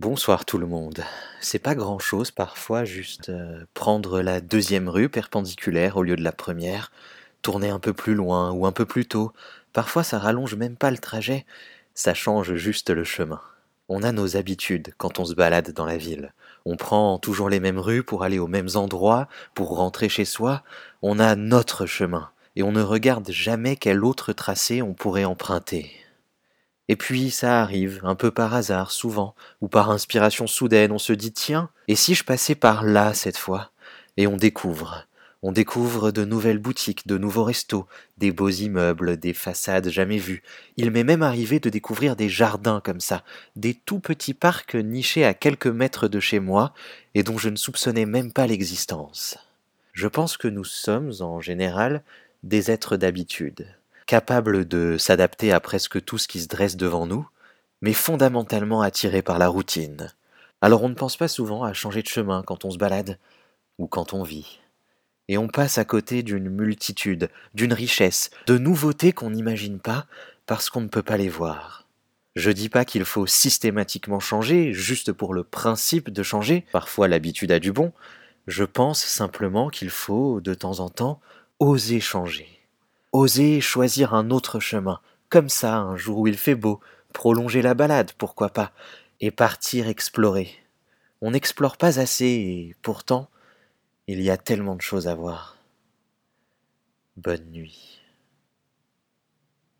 Bonsoir tout le monde. C'est pas grand chose parfois, juste euh, prendre la deuxième rue perpendiculaire au lieu de la première, tourner un peu plus loin ou un peu plus tôt. Parfois ça rallonge même pas le trajet, ça change juste le chemin. On a nos habitudes quand on se balade dans la ville. On prend toujours les mêmes rues pour aller aux mêmes endroits, pour rentrer chez soi. On a notre chemin et on ne regarde jamais quel autre tracé on pourrait emprunter. Et puis ça arrive, un peu par hasard, souvent, ou par inspiration soudaine, on se dit tiens, et si je passais par là cette fois? Et on découvre. On découvre de nouvelles boutiques, de nouveaux restos, des beaux immeubles, des façades jamais vues. Il m'est même arrivé de découvrir des jardins comme ça, des tout petits parcs nichés à quelques mètres de chez moi et dont je ne soupçonnais même pas l'existence. Je pense que nous sommes, en général, des êtres d'habitude capable de s'adapter à presque tout ce qui se dresse devant nous, mais fondamentalement attiré par la routine. Alors on ne pense pas souvent à changer de chemin quand on se balade ou quand on vit. Et on passe à côté d'une multitude, d'une richesse, de nouveautés qu'on n'imagine pas parce qu'on ne peut pas les voir. Je dis pas qu'il faut systématiquement changer, juste pour le principe de changer, parfois l'habitude a du bon, je pense simplement qu'il faut, de temps en temps, oser changer. Oser choisir un autre chemin, comme ça, un jour où il fait beau, prolonger la balade, pourquoi pas, et partir explorer. On n'explore pas assez, et pourtant, il y a tellement de choses à voir. Bonne nuit.